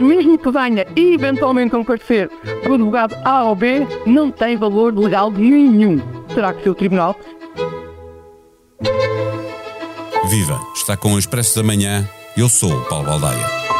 Mesmo que venha eventualmente a comparecer o advogado A ou B, não tem valor legal nenhum. Terá que ser o tribunal. Viva! Está com o Expresso da Manhã. Eu sou o Paulo Baldaia.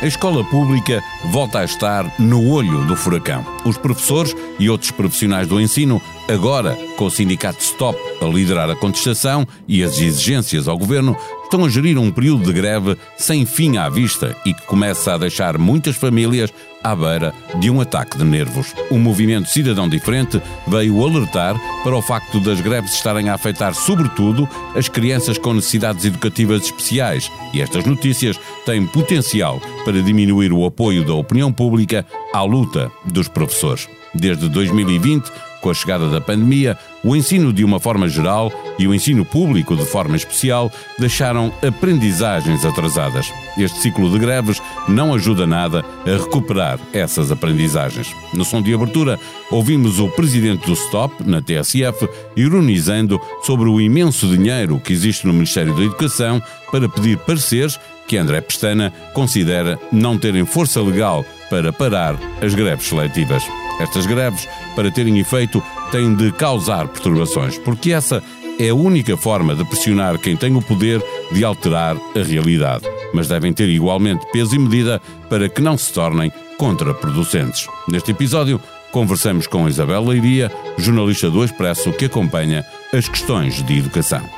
A escola pública volta a estar no olho do furacão. Os professores e outros profissionais do ensino, agora com o sindicato Stop a liderar a contestação e as exigências ao governo, estão a gerir um período de greve sem fim à vista e que começa a deixar muitas famílias à beira de um ataque de nervos. O movimento Cidadão Diferente veio alertar para o facto das greves estarem a afetar, sobretudo, as crianças com necessidades educativas especiais. E estas notícias têm potencial para diminuir o apoio da opinião pública à luta dos professores. Desde 2020, com a chegada da pandemia, o ensino de uma forma geral e o ensino público de forma especial deixaram aprendizagens atrasadas. Este ciclo de greves não ajuda nada a recuperar essas aprendizagens. No som de abertura, ouvimos o presidente do STOP, na TSF, ironizando sobre o imenso dinheiro que existe no Ministério da Educação para pedir pareceres que André Pestana considera não terem força legal para parar as greves seletivas. Estas greves, para terem efeito, têm de causar perturbações, porque essa é a única forma de pressionar quem tem o poder de alterar a realidade. Mas devem ter igualmente peso e medida para que não se tornem contraproducentes. Neste episódio, conversamos com Isabel Leiria, jornalista do Expresso que acompanha as questões de educação.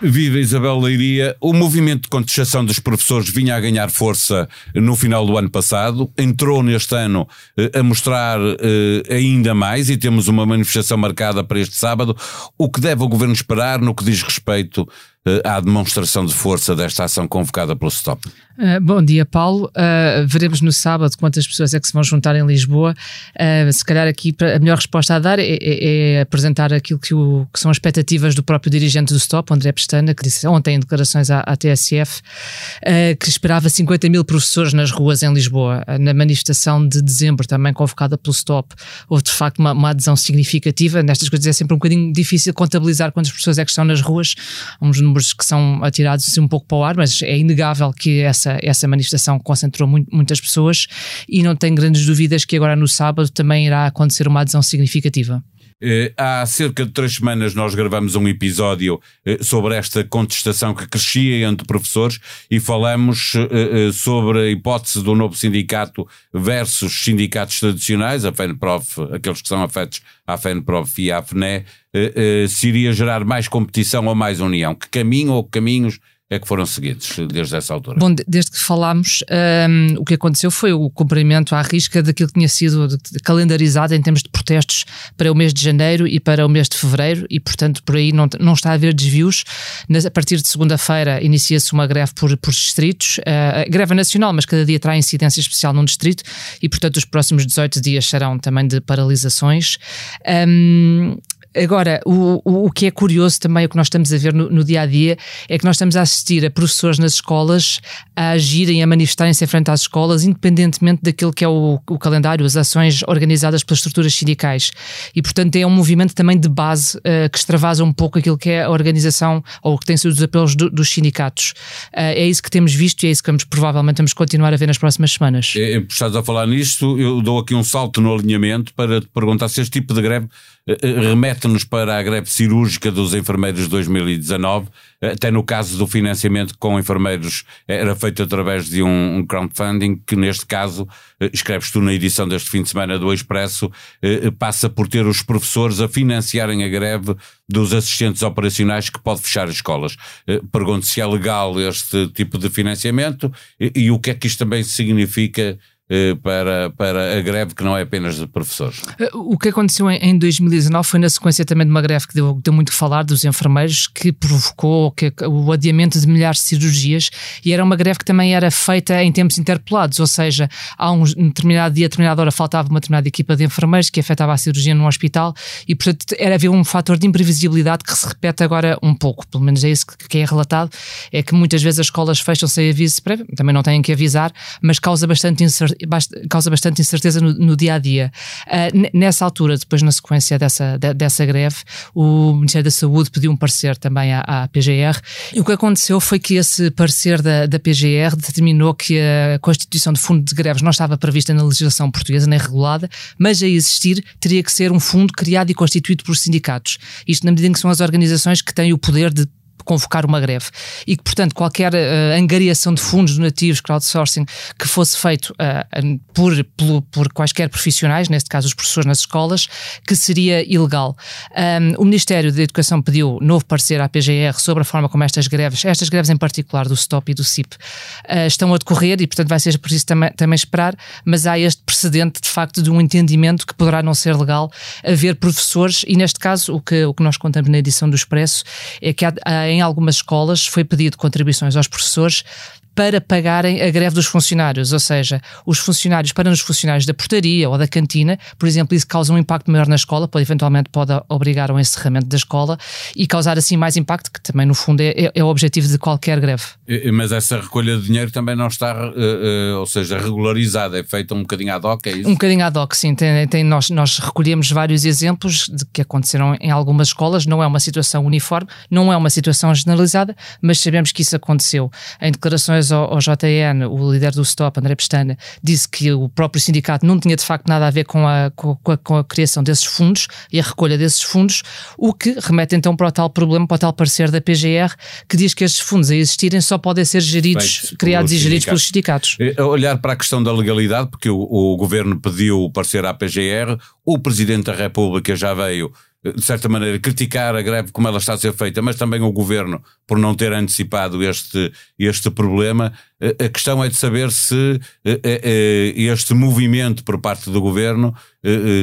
Viva Isabel Leiria. O movimento de contestação dos professores vinha a ganhar força no final do ano passado, entrou neste ano eh, a mostrar eh, ainda mais e temos uma manifestação marcada para este sábado. O que deve o governo esperar no que diz respeito à demonstração de força desta ação convocada pelo STOP? Uh, bom dia, Paulo. Uh, veremos no sábado quantas pessoas é que se vão juntar em Lisboa. Uh, se calhar aqui a melhor resposta a dar é, é, é apresentar aquilo que, o, que, são as expectativas do próprio dirigente do STOP, André Pestana, que disse ontem em declarações à, à TSF que esperava 50 mil professores nas ruas em Lisboa. na manifestação de dezembro, também convocada pelo STOP, houve de facto uma, uma, adesão significativa. Nestas coisas é sempre um bocadinho difícil contabilizar quantas pessoas é que estão nas ruas. Números que são atirados assim, um pouco para o ar, mas é inegável que essa, essa manifestação concentrou muito, muitas pessoas e não tenho grandes dúvidas que agora no sábado também irá acontecer uma adesão significativa. Eh, há cerca de três semanas nós gravamos um episódio eh, sobre esta contestação que crescia entre professores e falamos eh, sobre a hipótese do novo sindicato versus sindicatos tradicionais, a FENPROF, aqueles que são afetos à FENPROF e à FNE, se iria gerar mais competição ou mais união. Que caminho ou caminhos é que foram seguidos desde essa altura? Bom, desde que falámos, um, o que aconteceu foi o cumprimento à risca daquilo que tinha sido calendarizado em termos de protestos para o mês de janeiro e para o mês de fevereiro, e portanto por aí não, não está a haver desvios. A partir de segunda-feira inicia-se uma greve por, por distritos, uh, greve nacional, mas cada dia terá incidência especial num distrito, e portanto os próximos 18 dias serão também de paralisações. Um, Agora, o, o que é curioso também, o que nós estamos a ver no, no, dia a dia, é que nós estamos a assistir a professores nas escolas a agirem, a manifestarem-se em frente às escolas, independentemente daquilo que é o, o, calendário, as ações organizadas pelas estruturas sindicais. E, portanto, é um movimento também de base uh, que extravasa um pouco aquilo que é a organização ou o que tem sido os apelos do, dos sindicatos. Uh, é isso que temos visto e é isso que vamos, provavelmente vamos continuar a ver nas próximas semanas. É, é estás a falar nisto, eu dou aqui um salto no alinhamento para te perguntar se este tipo de greve eh, eh, remete-nos para a greve cirúrgica dos enfermeiros de 2019, eh, até no caso do financiamento com enfermeiros era feito através de um crowdfunding, que neste caso, escreves tu na edição deste fim de semana do Expresso, passa por ter os professores a financiarem a greve dos assistentes operacionais que pode fechar escolas. Pergunto se é legal este tipo de financiamento e, e o que é que isto também significa eh, para, para a greve que não é apenas de professores. Eh, o que aconteceu em 2019 foi na sequência também de uma greve que deu, deu muito que falar dos enfermeiros, que provocou que, o adiamento de milhares de cirurgias e era uma greve que também era feita em tempos interpelados, ou seja, há um determinado dia, determinada hora faltava uma determinada equipa de enfermeiros que afetava a cirurgia num hospital e portanto era haver um fator de imprevisibilidade que se repete agora um pouco, pelo menos é isso que é relatado, é que muitas vezes as escolas fecham sem aviso prévio, também não têm que avisar, mas causa bastante incerteza causa bastante incerteza no, no dia a dia. Uh, nessa altura, depois na sequência dessa, de, dessa greve, o Ministério da Saúde pediu um parecer também à, à, PGR. E o que aconteceu foi que esse parecer da, da PGR determinou que a constituição de fundo de greves não estava prevista na legislação portuguesa nem regulada, mas a existir teria que ser um fundo criado e constituído por sindicatos. Isto na medida em que são as organizações que têm o poder de convocar uma greve. E que, portanto, qualquer uh, angariação de fundos donativos, crowdsourcing, que fosse feito uh, por, por, por, quaisquer profissionais, neste caso os professores nas escolas, que seria ilegal. Um, o Ministério da Educação pediu novo parecer à PGR sobre a forma como estas greves, estas greves em particular do STOP e do CIP, uh, estão a decorrer e, portanto, vai ser preciso também, também esperar, mas há este precedente, de facto, de um entendimento que poderá não ser legal haver professores, e neste caso, o que, o que nós contamos na edição do Expresso é que há, há em algumas escolas foi pedido contribuições aos professores para pagarem a greve dos funcionários, ou seja, os funcionários para os funcionários da portaria ou da cantina, por exemplo, isso causa um impacto maior na escola, pode eventualmente pode obrigar ao encerramento da escola e causar assim mais impacto, que também no fundo é, é, é o objetivo de qualquer greve. Mas essa recolha de dinheiro também não está, uh, uh, ou seja, regularizada, é feita um bocadinho ad hoc, é isso? Um bocadinho ad hoc, sim. Tem, tem, nós, nós recolhemos vários exemplos de que aconteceram em algumas escolas, não é uma situação uniforme, não é uma situação generalizada, mas sabemos que isso aconteceu. Em declarações ao, ao, JN, o líder do Stop, André Pestana, disse que o próprio sindicato não tinha de facto nada a ver com a, com a, com a criação desses fundos e a recolha desses fundos, o que remete então para o tal problema, para o tal parecer da PGR, que diz que estes fundos a existirem só podem ser geridos, criados e geridos pelos sindicatos. A olhar para a questão da legalidade, porque o, o governo pediu o parecer à PGR, o Presidente da República já veio de certa maneira, criticar a greve como ela está a ser feita, mas também o governo por não ter antecipado este, este problema. A questão é de saber se eh, eh, eh, este movimento por parte do governo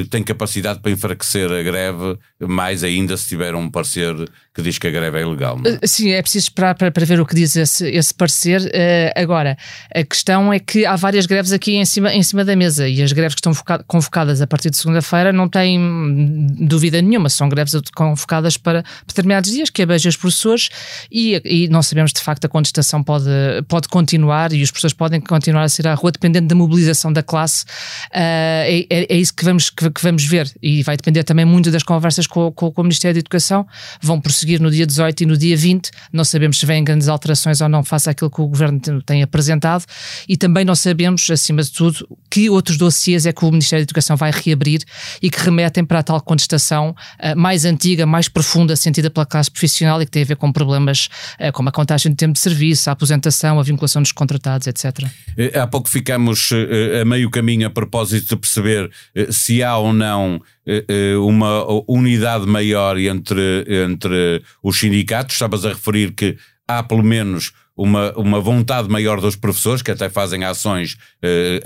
tem capacidade para enfraquecer a greve, mais ainda se tiver um parecer que diz que a greve é ilegal. É? Sim, é preciso esperar para, para ver o que diz esse, esse parecer. Agora, a questão é que há várias greves aqui em cima, em cima da mesa e as greves que estão convocadas a partir de segunda-feira não têm dúvida nenhuma, são greves convocadas para determinados dias que abejam os professores e, e não sabemos de facto a contestação pode, pode continuar continuar e os professores podem continuar a sair à rua dependendo da mobilização da classe. Uh, é, é, isso que vamos, que, que, vamos ver e vai depender também muito das conversas com, com, com, o Ministério da Educação. Vão prosseguir no dia 18 e no dia 20. Não sabemos se vêm grandes alterações ou não face àquilo que o Governo tem apresentado e também não sabemos, acima de tudo, que outros dossiês é que o Ministério da Educação vai reabrir e que remetem para a tal contestação uh, mais antiga, mais profunda, sentida pela classe profissional e que tem a ver com problemas uh, como a contagem de tempo de serviço, a aposentação, a vinculação dos contratados, etc. Eh, há pouco ficamos eh, a meio caminho a propósito de perceber eh, se há ou não uma unidade maior entre, entre os sindicatos. Estavas a referir que há pelo menos uma, uma vontade maior dos professores, que até fazem ações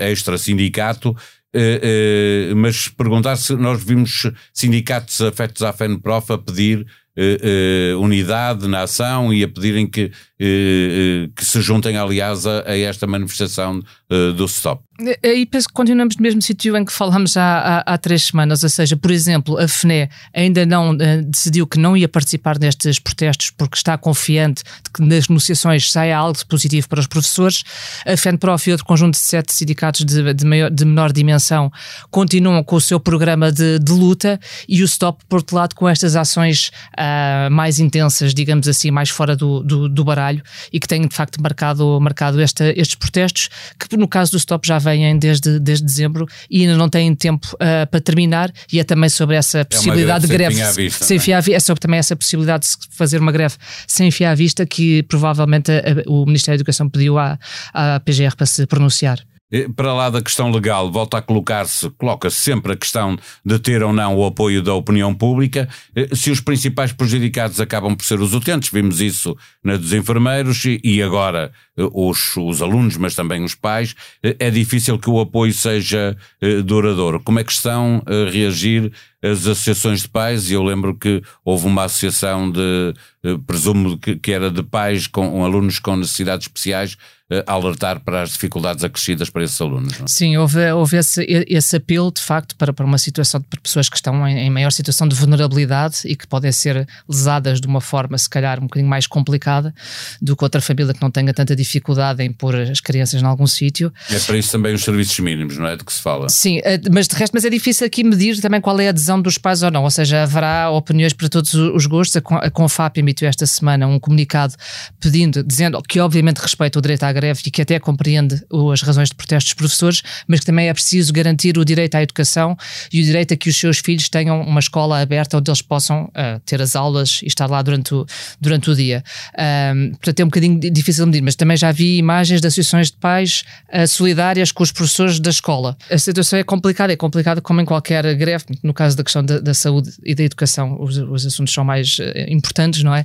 extra-sindicato. Uh, uh, mas perguntar se nós vimos sindicatos afetos à FENPROF a pedir uh, unidade na ação e a pedirem que que se juntem, aliás, a, a esta manifestação eh, do Stop. Aí penso que continuamos no mesmo sítio em que falámos há, há, há, três semanas, ou seja, por exemplo, a FNE ainda não uh, decidiu que não ia participar nestes protestos porque está confiante de que nas negociações saia algo positivo para os professores. A FENPROF e outro conjunto de sete sindicatos de, de, maior, de menor dimensão continuam com o seu programa de, de, luta e o Stop, por outro lado, com estas ações uh, mais intensas, digamos assim, mais fora do, do, do baralho trabalho e que têm de facto marcado, marcado esta, estes protestos, que no caso do Stop já vêm desde, desde dezembro e ainda não têm tempo uh, para terminar, e é também sobre essa possibilidade é de greve sem, vista, sem fiar é sobre também essa possibilidade de fazer uma greve sem fiar à vista que provavelmente a, a, o Ministério da Educação pediu à, à PGR para se pronunciar. Para lá da questão legal, volta a colocar-se, coloca-se sempre a questão de ter ou não o apoio da opinião pública. Eh, se os principais prejudicados acabam por ser os utentes, vimos isso na dos enfermeiros e agora os, os alunos, mas também os pais, é difícil que o apoio seja duradouro. Como é que estão a reagir as associações de pais? Eu lembro que houve uma associação de, presumo que, era de pais com alunos com necessidades especiais, alertar para as dificuldades acrescidas para esses alunos. Não? É? Sim, houve, houve esse, esse apelo, de facto, para, para uma situação de pessoas que estão em, em, maior situação de vulnerabilidade e que podem ser lesadas de uma forma, se calhar, um bocadinho mais complicada do que outra família que não tenha tanta dificuldade em pôr as crianças em algum sítio. É para isso também os serviços mínimos, não é? De que se fala. Sim, eh, mas de resto, mas é difícil aqui medir também qual é a adesão dos pais ou não, ou seja, haverá opiniões para todos os gostos. A Confap emitiu esta semana um comunicado pedindo, dizendo que obviamente respeita o direito à greve e que até compreende as razões de protesto dos professores, mas que também é preciso garantir o direito à educação e o direito a que os seus filhos tenham uma escola aberta onde eles possam uh, ter as aulas e estar lá durante o, durante o dia. Um, portanto, é um bocadinho difícil de medir, mas também já vi imagens de associações de pais uh, solidárias com os professores da escola. A situação é complicada, é complicada como em qualquer greve, no caso da questão da, da saúde e da educação, os, os assuntos são mais uh, importantes, não é?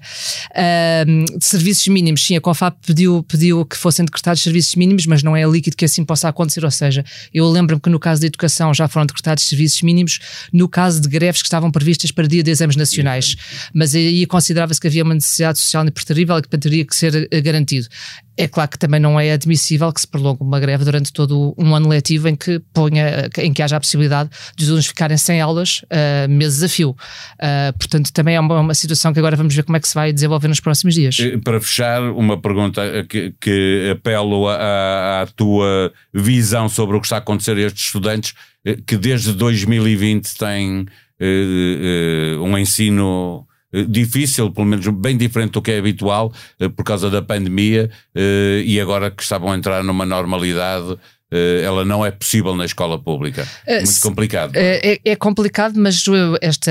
de serviços mínimos, sim, a COFAP pediu, pediu que fossem decretados serviços mínimos, mas não é líquido que assim possa acontecer. Ou seja, eu lembro-me que no caso da educação já foram decretados serviços mínimos, no caso de greves que estavam previstas para dia de exames nacionais. Mas aí considerava-se que havia uma necessidade social terrível e que teria que ser eh, garantido. É claro que também não é admissível que se prolongue uma greve durante todo um ano letivo em que ponha, em que haja a possibilidade de os alunos ficarem sem aulas uh, meses a fio. Uh, portanto, também é uma, uma, situação que agora vamos ver como é que se vai desenvolver nos próximos dias. Para fechar, uma pergunta que, que apelo à tua visão sobre o que está a acontecer a estes estudantes eh, que desde 2020 têm uh, um ensino eh, difícil, pelo menos bem diferente do que é habitual, eh, por causa da pandemia, eh, e agora que estavam a entrar numa normalidade ela não é possível na escola pública. Muito complicado. É, é, complicado, mas este,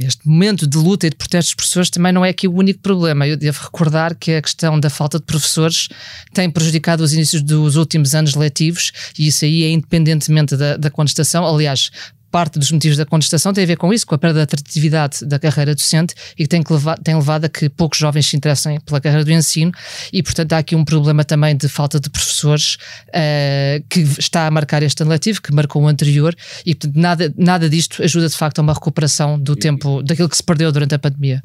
este momento de luta e de protestos de professores também não é aqui o único problema. Eu devo recordar que a questão da falta de professores tem prejudicado os inícios dos últimos anos letivos e isso aí é independentemente da, da contestação. Aliás, parte dos motivos da contestação tem a ver com isso, com a perda de atratividade da carreira docente e que tem, que levar, tem levado a que poucos jovens se interessem pela carreira do ensino e, portanto, há aqui um problema também de falta de professores uh, que está a marcar este ano letivo, que marcou o anterior e, portanto, nada, nada disto ajuda de facto a uma recuperação do tempo, daquilo que se perdeu durante a pandemia.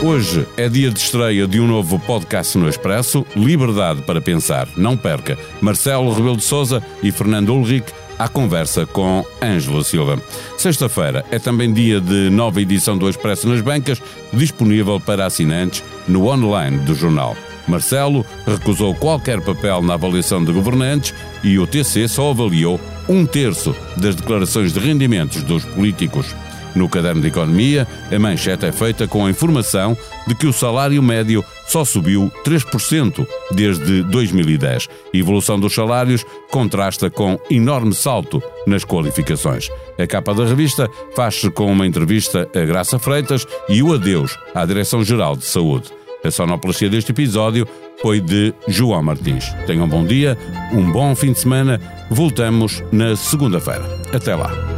Hoje é dia de estreia de um novo podcast no Expresso, Liberdade para Pensar. Não perca. Marcelo Rebelo de Souza e Fernando Ulrich à conversa com Ângela Silva. Sexta-feira é também dia de nova edição do Expresso nas bancas, disponível para assinantes no online do jornal. Marcelo recusou qualquer papel na avaliação de governantes e o TC só avaliou um terço das declarações de rendimentos dos políticos. No caderno de economia, a manchete é feita com a informação de que o salário médio só subiu 3% desde 2010. A evolução dos salários contrasta com enorme salto nas qualificações. A capa da revista faz-se com uma entrevista a Graça Freitas e o adeus à Direção-Geral de Saúde. A sonoplastia deste episódio foi de João Martins. Tenham um bom dia, um bom fim de semana. Voltamos na segunda-feira. Até lá.